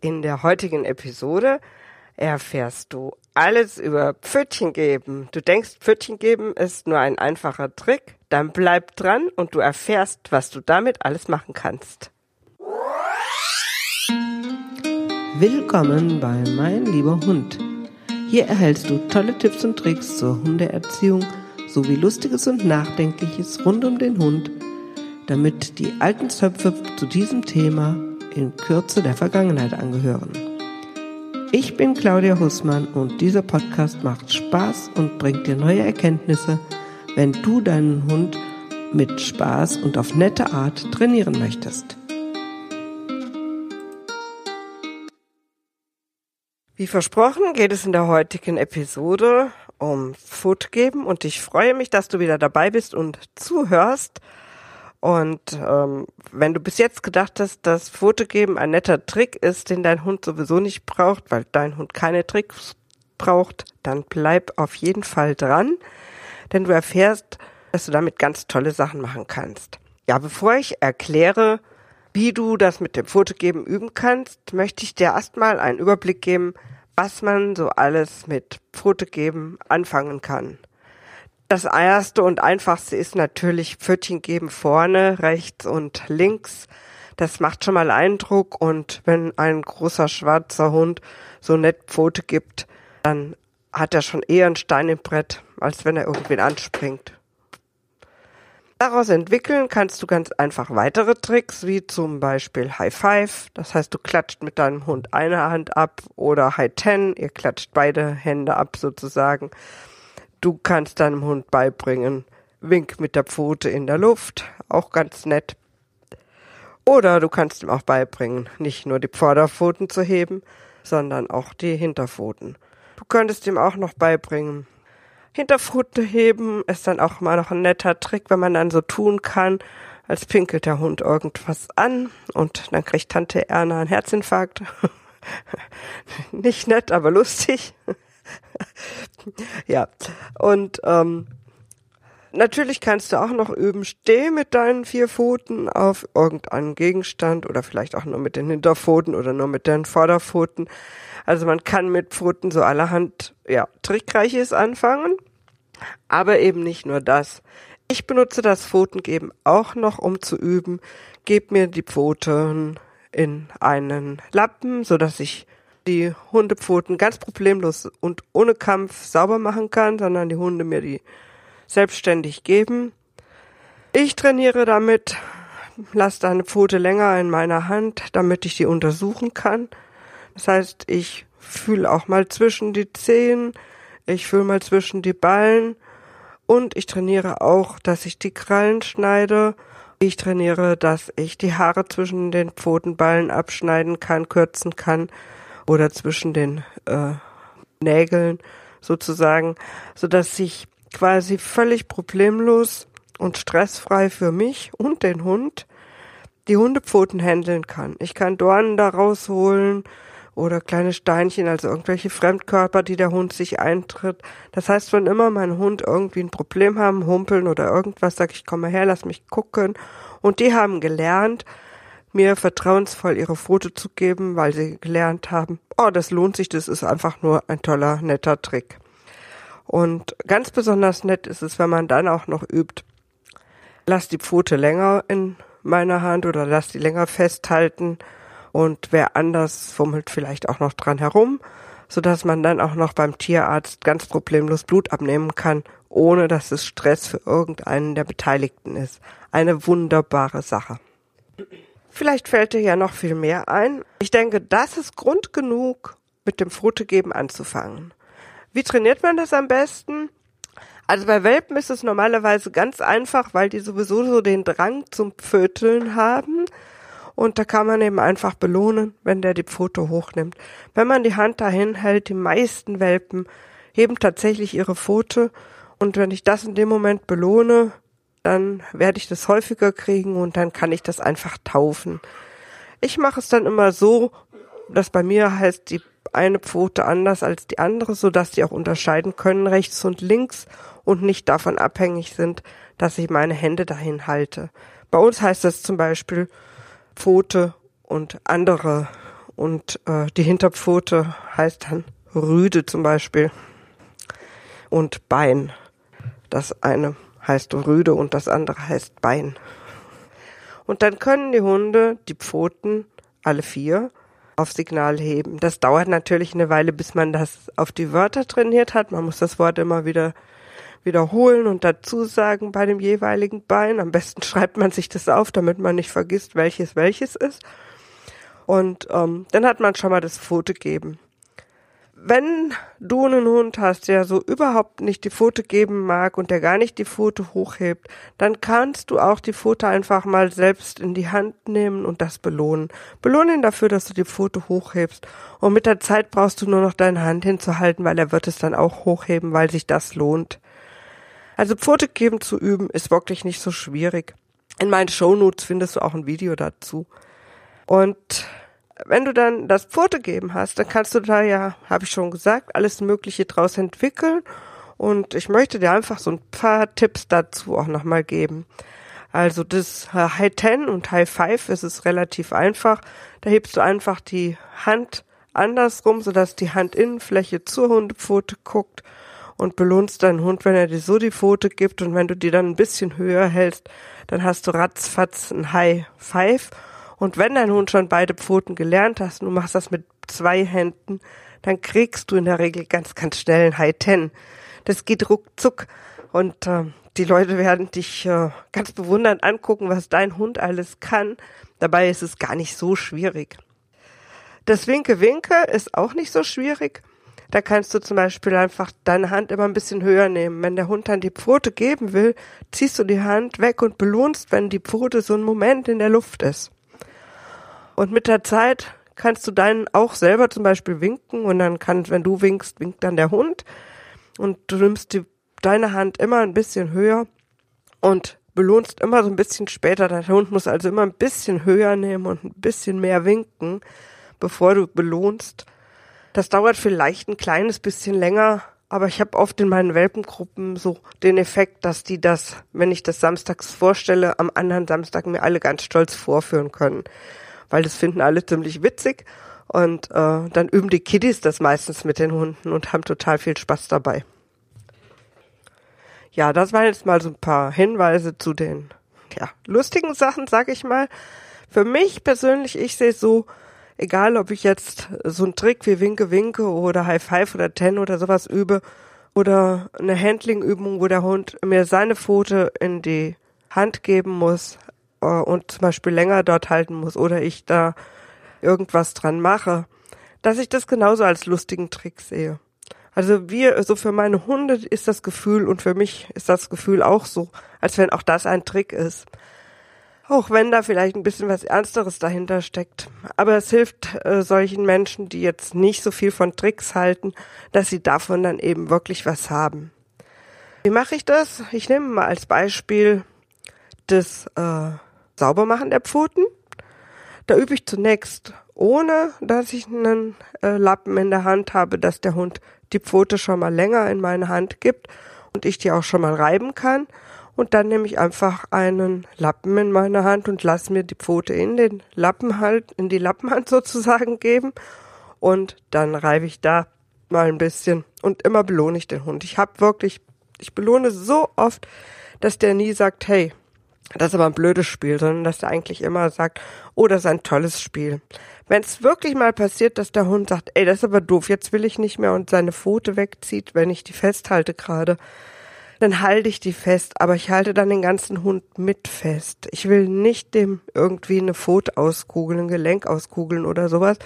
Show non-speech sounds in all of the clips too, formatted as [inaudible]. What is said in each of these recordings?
In der heutigen Episode erfährst du alles über Pfötchen geben. Du denkst, Pfötchen geben ist nur ein einfacher Trick? Dann bleib dran und du erfährst, was du damit alles machen kannst. Willkommen bei Mein lieber Hund. Hier erhältst du tolle Tipps und Tricks zur Hundeerziehung sowie Lustiges und Nachdenkliches rund um den Hund, damit die alten Zöpfe zu diesem Thema in Kürze der Vergangenheit angehören. Ich bin Claudia Hussmann und dieser Podcast macht Spaß und bringt dir neue Erkenntnisse, wenn du deinen Hund mit Spaß und auf nette Art trainieren möchtest. Wie versprochen geht es in der heutigen Episode um Food geben und ich freue mich, dass du wieder dabei bist und zuhörst. Und ähm, wenn du bis jetzt gedacht hast, dass Fotogeben ein netter Trick ist, den dein Hund sowieso nicht braucht, weil dein Hund keine Tricks braucht, dann bleib auf jeden Fall dran, denn du erfährst, dass du damit ganz tolle Sachen machen kannst. Ja, bevor ich erkläre, wie du das mit dem Fotogeben üben kannst, möchte ich dir erstmal einen Überblick geben, was man so alles mit Fotogeben anfangen kann. Das erste und einfachste ist natürlich Pfötchen geben vorne, rechts und links. Das macht schon mal Eindruck und wenn ein großer schwarzer Hund so nett Pfote gibt, dann hat er schon eher ein Stein im Brett, als wenn er irgendwen anspringt. Daraus entwickeln kannst du ganz einfach weitere Tricks, wie zum Beispiel High Five. Das heißt, du klatscht mit deinem Hund eine Hand ab oder High Ten. Ihr klatscht beide Hände ab sozusagen. Du kannst deinem Hund beibringen, Wink mit der Pfote in der Luft, auch ganz nett. Oder du kannst ihm auch beibringen, nicht nur die Vorderpfoten zu heben, sondern auch die Hinterpfoten. Du könntest ihm auch noch beibringen, Hinterpfote heben ist dann auch mal noch ein netter Trick, wenn man dann so tun kann, als pinkelt der Hund irgendwas an und dann kriegt Tante Erna einen Herzinfarkt. [laughs] Nicht nett, aber lustig. [laughs] ja, und ähm, natürlich kannst du auch noch üben, steh mit deinen vier Pfoten auf irgendeinen Gegenstand oder vielleicht auch nur mit den Hinterpfoten oder nur mit den Vorderpfoten. Also man kann mit Pfoten so allerhand, ja, Trickreiches anfangen. Aber eben nicht nur das. Ich benutze das Pfotengeben auch noch, um zu üben. Geb mir die Pfoten in einen Lappen, so dass ich die Hundepfoten ganz problemlos und ohne Kampf sauber machen kann, sondern die Hunde mir die selbstständig geben. Ich trainiere damit, lasse eine Pfote länger in meiner Hand, damit ich die untersuchen kann. Das heißt, ich fühle auch mal zwischen die Zehen, ich fühle mal zwischen die Ballen und ich trainiere auch, dass ich die Krallen schneide. Ich trainiere, dass ich die Haare zwischen den Pfotenballen abschneiden kann, kürzen kann oder zwischen den äh, Nägeln sozusagen, so dass ich quasi völlig problemlos und stressfrei für mich und den Hund die Hundepfoten handeln kann. Ich kann Dornen da rausholen oder kleine Steinchen, also irgendwelche Fremdkörper, die der Hund sich eintritt. Das heißt, wenn immer mein Hund irgendwie ein Problem haben, humpeln oder irgendwas, sag ich, komm mal her, lass mich gucken. Und die haben gelernt, mir vertrauensvoll ihre Foto zu geben, weil sie gelernt haben, oh, das lohnt sich, das ist einfach nur ein toller, netter Trick. Und ganz besonders nett ist es, wenn man dann auch noch übt, lass die Pfote länger in meiner Hand oder lass die länger festhalten und wer anders fummelt vielleicht auch noch dran herum, so dass man dann auch noch beim Tierarzt ganz problemlos Blut abnehmen kann, ohne dass es Stress für irgendeinen der Beteiligten ist. Eine wunderbare Sache. Vielleicht fällt dir ja noch viel mehr ein. Ich denke, das ist Grund genug, mit dem Frutegeben anzufangen. Wie trainiert man das am besten? Also bei Welpen ist es normalerweise ganz einfach, weil die sowieso so den Drang zum Pföteln haben. Und da kann man eben einfach belohnen, wenn der die Pfote hochnimmt. Wenn man die Hand dahin hält, die meisten Welpen heben tatsächlich ihre Pfote. Und wenn ich das in dem Moment belohne, dann werde ich das häufiger kriegen und dann kann ich das einfach taufen. Ich mache es dann immer so, dass bei mir heißt die eine Pfote anders als die andere, so dass die auch unterscheiden können rechts und links und nicht davon abhängig sind, dass ich meine Hände dahin halte. Bei uns heißt das zum Beispiel Pfote und andere Und äh, die Hinterpfote heißt dann Rüde zum Beispiel. Und Bein. Das eine heißt Rüde und das andere heißt Bein. Und dann können die Hunde die Pfoten, alle vier, auf Signal heben. Das dauert natürlich eine Weile, bis man das auf die Wörter trainiert hat. Man muss das Wort immer wieder wiederholen und dazu sagen bei dem jeweiligen Bein. Am besten schreibt man sich das auf, damit man nicht vergisst, welches welches ist. Und ähm, dann hat man schon mal das Foto geben wenn du einen Hund hast, der so überhaupt nicht die Pfote geben mag und der gar nicht die Pfote hochhebt, dann kannst du auch die Pfote einfach mal selbst in die Hand nehmen und das belohnen. Belohne ihn dafür, dass du die Pfote hochhebst. Und mit der Zeit brauchst du nur noch deine Hand hinzuhalten, weil er wird es dann auch hochheben, weil sich das lohnt. Also Pfote geben zu üben ist wirklich nicht so schwierig. In meinen Shownotes findest du auch ein Video dazu. Und wenn du dann das Pfote geben hast, dann kannst du da ja, habe ich schon gesagt, alles Mögliche draus entwickeln. Und ich möchte dir einfach so ein paar Tipps dazu auch nochmal geben. Also das High Ten und High Five ist es relativ einfach. Da hebst du einfach die Hand andersrum, sodass die Handinnenfläche zur Hundepfote guckt und belohnst deinen Hund, wenn er dir so die Pfote gibt und wenn du die dann ein bisschen höher hältst, dann hast du ratzfatz ein High Five und wenn dein Hund schon beide Pfoten gelernt hast und du machst das mit zwei Händen, dann kriegst du in der Regel ganz, ganz schnell ein High Ten. Das geht ruckzuck und äh, die Leute werden dich äh, ganz bewundernd angucken, was dein Hund alles kann. Dabei ist es gar nicht so schwierig. Das Winke-Winke ist auch nicht so schwierig. Da kannst du zum Beispiel einfach deine Hand immer ein bisschen höher nehmen. Wenn der Hund dann die Pfote geben will, ziehst du die Hand weg und belohnst, wenn die Pfote so einen Moment in der Luft ist. Und mit der Zeit kannst du deinen auch selber zum Beispiel winken und dann kann, wenn du winkst, winkt dann der Hund und du nimmst die, deine Hand immer ein bisschen höher und belohnst immer so ein bisschen später. Der Hund muss also immer ein bisschen höher nehmen und ein bisschen mehr winken, bevor du belohnst. Das dauert vielleicht ein kleines bisschen länger, aber ich habe oft in meinen Welpengruppen so den Effekt, dass die das, wenn ich das samstags vorstelle, am anderen Samstag mir alle ganz stolz vorführen können weil das finden alle ziemlich witzig. Und äh, dann üben die Kiddies das meistens mit den Hunden und haben total viel Spaß dabei. Ja, das waren jetzt mal so ein paar Hinweise zu den ja, lustigen Sachen, sag ich mal. Für mich persönlich, ich sehe so, egal ob ich jetzt so einen Trick wie Winke Winke oder High Five oder Ten oder sowas übe oder eine Handling-Übung, wo der Hund mir seine Pfote in die Hand geben muss, äh, und zum Beispiel länger dort halten muss oder ich da irgendwas dran mache, dass ich das genauso als lustigen Trick sehe. Also wir, so also für meine Hunde ist das Gefühl und für mich ist das Gefühl auch so, als wenn auch das ein Trick ist. Auch wenn da vielleicht ein bisschen was Ernsteres dahinter steckt. Aber es hilft äh, solchen Menschen, die jetzt nicht so viel von Tricks halten, dass sie davon dann eben wirklich was haben. Wie mache ich das? Ich nehme mal als Beispiel das äh, Saubermachen der Pfoten. Da übe ich zunächst, ohne dass ich einen äh, Lappen in der Hand habe, dass der Hund die Pfote schon mal länger in meine Hand gibt und ich die auch schon mal reiben kann. Und dann nehme ich einfach einen Lappen in meine Hand und lasse mir die Pfote in den Lappen halt, in die Lappenhand [laughs] sozusagen geben. Und dann reibe ich da mal ein bisschen und immer belohne ich den Hund. Ich habe wirklich, ich belohne so oft, dass der nie sagt, hey, das ist aber ein blödes Spiel, sondern dass er eigentlich immer sagt, oh, das ist ein tolles Spiel. Wenn es wirklich mal passiert, dass der Hund sagt, ey, das ist aber doof, jetzt will ich nicht mehr und seine Pfote wegzieht, wenn ich die festhalte gerade, dann halte ich die fest, aber ich halte dann den ganzen Hund mit fest. Ich will nicht dem irgendwie eine Pfote auskugeln, ein Gelenk auskugeln oder sowas.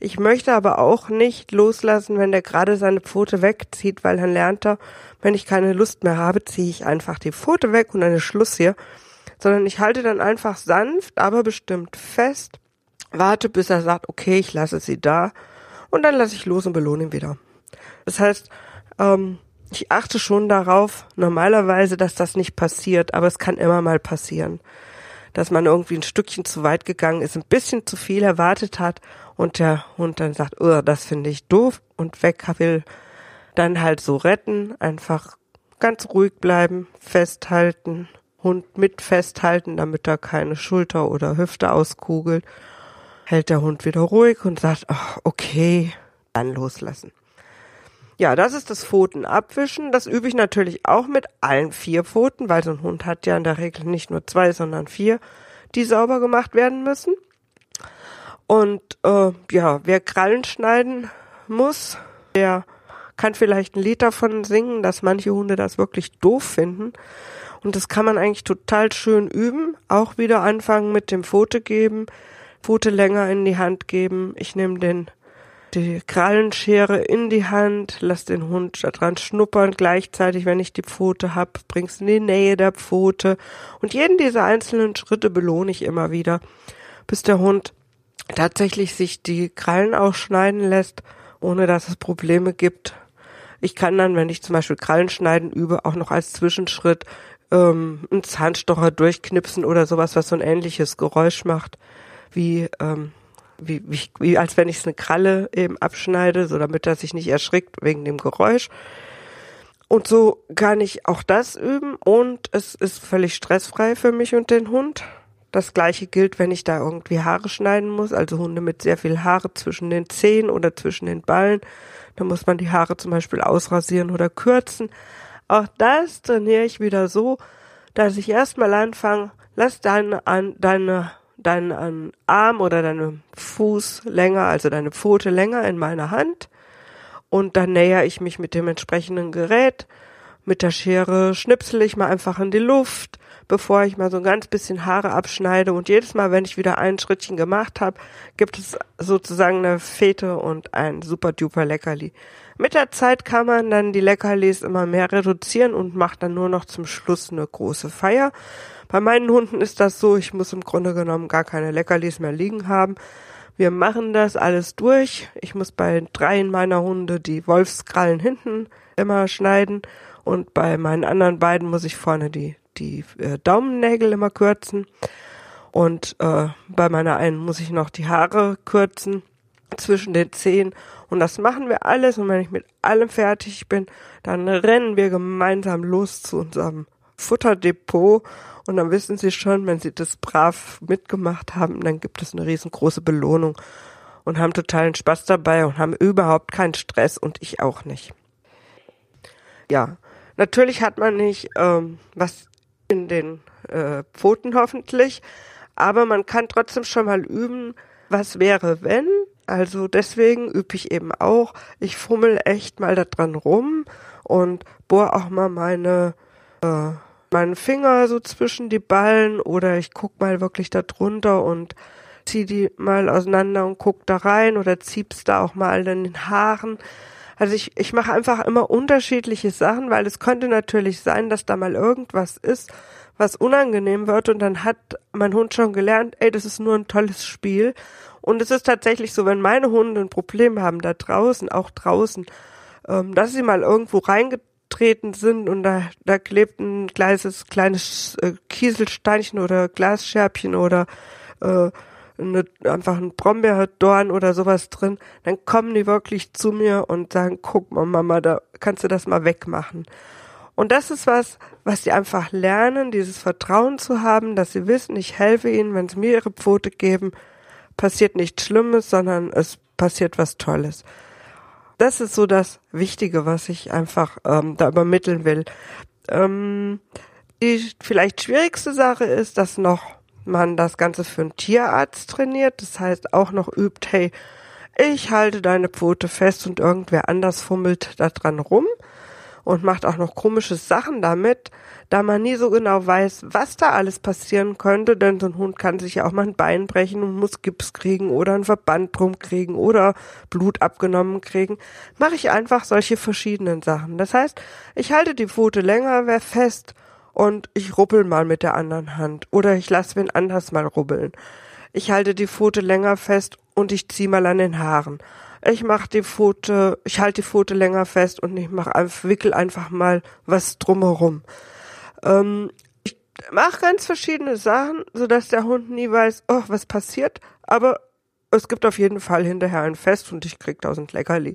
Ich möchte aber auch nicht loslassen, wenn der gerade seine Pfote wegzieht, weil dann lernt er, wenn ich keine Lust mehr habe, ziehe ich einfach die Pfote weg und dann ist Schluss hier sondern ich halte dann einfach sanft, aber bestimmt fest, warte, bis er sagt, okay, ich lasse sie da und dann lasse ich los und belohne ihn wieder. Das heißt, ähm, ich achte schon darauf, normalerweise, dass das nicht passiert, aber es kann immer mal passieren, dass man irgendwie ein Stückchen zu weit gegangen ist, ein bisschen zu viel erwartet hat und der Hund dann sagt, oh, das finde ich doof und weg will, dann halt so retten, einfach ganz ruhig bleiben, festhalten Hund mit festhalten, damit er keine Schulter oder Hüfte auskugelt. hält der Hund wieder ruhig und sagt, ach, okay, dann loslassen. Ja, das ist das Pfoten abwischen. Das übe ich natürlich auch mit allen vier Pfoten, weil so ein Hund hat ja in der Regel nicht nur zwei, sondern vier, die sauber gemacht werden müssen. Und äh, ja, wer Krallen schneiden muss, der kann vielleicht ein Lied davon singen, dass manche Hunde das wirklich doof finden. Und das kann man eigentlich total schön üben. Auch wieder anfangen mit dem Pfote geben, Pfote länger in die Hand geben. Ich nehme den die Krallenschere in die Hand, lass den Hund da dran schnuppern, gleichzeitig, wenn ich die Pfote hab, bringst in die Nähe der Pfote. Und jeden dieser einzelnen Schritte belohne ich immer wieder, bis der Hund tatsächlich sich die Krallen ausschneiden lässt, ohne dass es Probleme gibt. Ich kann dann, wenn ich zum Beispiel Krallen schneiden übe, auch noch als Zwischenschritt ähm, einen Zahnstocher durchknipsen oder sowas, was so ein ähnliches Geräusch macht, wie, ähm, wie, wie, wie als wenn ich eine Kralle eben abschneide, so damit er sich nicht erschrickt wegen dem Geräusch. Und so kann ich auch das üben und es ist völlig stressfrei für mich und den Hund. Das gleiche gilt, wenn ich da irgendwie Haare schneiden muss, also Hunde mit sehr viel Haare zwischen den Zehen oder zwischen den Ballen. Da muss man die Haare zum Beispiel ausrasieren oder kürzen. Auch das trainiere ich wieder so, dass ich erstmal anfange, lass deine, an, deine, deinen Arm oder deine Fuß länger, also deine Pfote länger in meiner Hand. Und dann näher ich mich mit dem entsprechenden Gerät. Mit der Schere schnipsel ich mal einfach in die Luft bevor ich mal so ein ganz bisschen Haare abschneide. Und jedes Mal, wenn ich wieder ein Schrittchen gemacht habe, gibt es sozusagen eine Fete und ein super duper Leckerli. Mit der Zeit kann man dann die Leckerlis immer mehr reduzieren und macht dann nur noch zum Schluss eine große Feier. Bei meinen Hunden ist das so, ich muss im Grunde genommen gar keine Leckerlis mehr liegen haben. Wir machen das alles durch. Ich muss bei dreien meiner Hunde die Wolfskrallen hinten immer schneiden und bei meinen anderen beiden muss ich vorne die die äh, Daumennägel immer kürzen. Und äh, bei meiner einen muss ich noch die Haare kürzen zwischen den Zehen. Und das machen wir alles. Und wenn ich mit allem fertig bin, dann rennen wir gemeinsam los zu unserem Futterdepot. Und dann wissen Sie schon, wenn Sie das brav mitgemacht haben, dann gibt es eine riesengroße Belohnung und haben totalen Spaß dabei und haben überhaupt keinen Stress und ich auch nicht. Ja, natürlich hat man nicht ähm, was in den äh, Pfoten hoffentlich. Aber man kann trotzdem schon mal üben, was wäre, wenn. Also deswegen übe ich eben auch. Ich fummel echt mal da dran rum und bohr auch mal meine äh, meinen Finger so zwischen die Ballen oder ich guck mal wirklich da drunter und zieh die mal auseinander und guck da rein oder zieh's da auch mal in den Haaren. Also ich, ich mache einfach immer unterschiedliche Sachen, weil es könnte natürlich sein, dass da mal irgendwas ist, was unangenehm wird und dann hat mein Hund schon gelernt, ey, das ist nur ein tolles Spiel. Und es ist tatsächlich so, wenn meine Hunde ein Problem haben da draußen, auch draußen, ähm, dass sie mal irgendwo reingetreten sind und da, da klebt ein kleines, kleines äh, Kieselsteinchen oder Glasscherbchen oder äh, eine, einfach ein Brombeerdorn oder sowas drin, dann kommen die wirklich zu mir und sagen, guck mal, Mama, da kannst du das mal wegmachen. Und das ist was, was sie einfach lernen, dieses Vertrauen zu haben, dass sie wissen, ich helfe ihnen, wenn sie mir ihre Pfote geben, passiert nichts Schlimmes, sondern es passiert was Tolles. Das ist so das Wichtige, was ich einfach ähm, da übermitteln will. Ähm, die vielleicht schwierigste Sache ist, dass noch man das Ganze für einen Tierarzt trainiert. Das heißt auch noch übt, hey, ich halte deine Pfote fest und irgendwer anders fummelt da dran rum und macht auch noch komische Sachen damit, da man nie so genau weiß, was da alles passieren könnte, denn so ein Hund kann sich ja auch mal ein Bein brechen und muss Gips kriegen oder ein Verband drum kriegen oder Blut abgenommen kriegen, mache ich einfach solche verschiedenen Sachen. Das heißt, ich halte die Pfote länger fest und ich rubbel mal mit der anderen Hand oder ich lasse wen anders mal rubbeln. Ich halte die Pfote länger fest und ich zieh mal an den Haaren. Ich mach die Pfote, ich halte die Pfote länger fest und ich mach wickel einfach mal was drumherum. Ähm, ich mache ganz verschiedene Sachen, so dass der Hund nie weiß, oh, was passiert, aber es gibt auf jeden Fall hinterher ein Fest und ich krieg tausend Leckerli.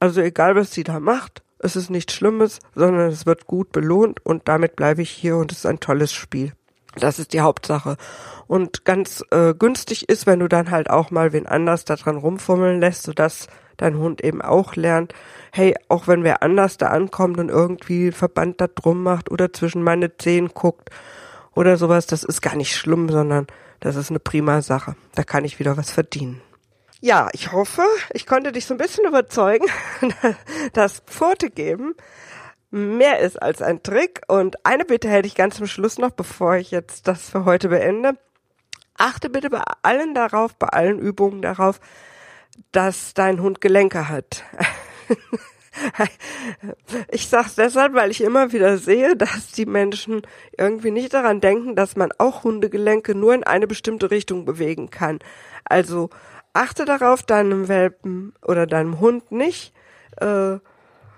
Also egal, was sie da macht, es ist nichts Schlimmes, sondern es wird gut belohnt und damit bleibe ich hier und es ist ein tolles Spiel. Das ist die Hauptsache. Und ganz äh, günstig ist, wenn du dann halt auch mal wen anders da dran rumfummeln lässt, sodass dein Hund eben auch lernt, hey, auch wenn wer anders da ankommt und irgendwie Verband da drum macht oder zwischen meine Zehen guckt oder sowas, das ist gar nicht schlimm, sondern das ist eine prima Sache. Da kann ich wieder was verdienen. Ja, ich hoffe, ich konnte dich so ein bisschen überzeugen, [laughs] dass Pfote geben mehr ist als ein Trick. Und eine Bitte hätte ich ganz zum Schluss noch, bevor ich jetzt das für heute beende. Achte bitte bei allen darauf, bei allen Übungen darauf, dass dein Hund Gelenke hat. [laughs] Ich sag's deshalb, weil ich immer wieder sehe, dass die Menschen irgendwie nicht daran denken, dass man auch Hundegelenke nur in eine bestimmte Richtung bewegen kann. Also achte darauf, deinem Welpen oder deinem Hund nicht äh,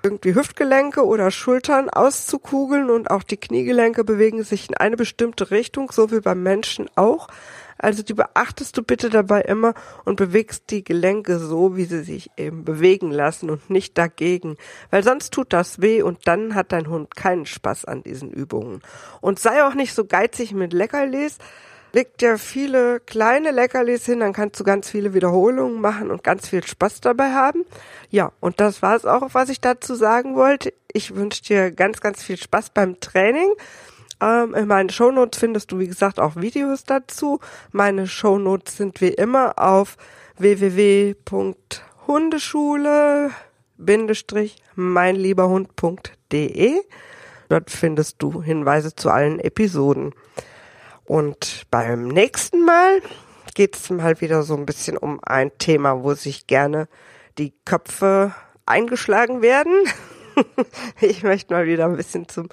irgendwie Hüftgelenke oder Schultern auszukugeln und auch die Kniegelenke bewegen sich in eine bestimmte Richtung, so wie beim Menschen auch. Also die beachtest du bitte dabei immer und bewegst die Gelenke so, wie sie sich eben bewegen lassen und nicht dagegen. Weil sonst tut das weh und dann hat dein Hund keinen Spaß an diesen Übungen. Und sei auch nicht so geizig mit Leckerlis. Leg dir viele kleine Leckerlis hin, dann kannst du ganz viele Wiederholungen machen und ganz viel Spaß dabei haben. Ja, und das war es auch, was ich dazu sagen wollte. Ich wünsche dir ganz, ganz viel Spaß beim Training. Ähm, in meinen Shownotes findest du, wie gesagt, auch Videos dazu. Meine Shownotes sind wie immer auf www.hundeschule meinlieberhund.de. Dort findest du Hinweise zu allen Episoden. Und beim nächsten Mal geht es mal wieder so ein bisschen um ein Thema, wo sich gerne die Köpfe eingeschlagen werden. [laughs] ich möchte mal wieder ein bisschen zum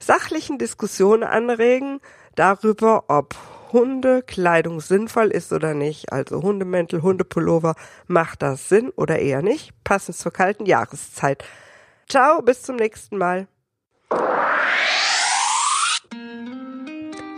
sachlichen Diskussion anregen darüber, ob Hundekleidung sinnvoll ist oder nicht. Also Hundemäntel, Hundepullover, macht das Sinn oder eher nicht? Passend zur kalten Jahreszeit. Ciao, bis zum nächsten Mal.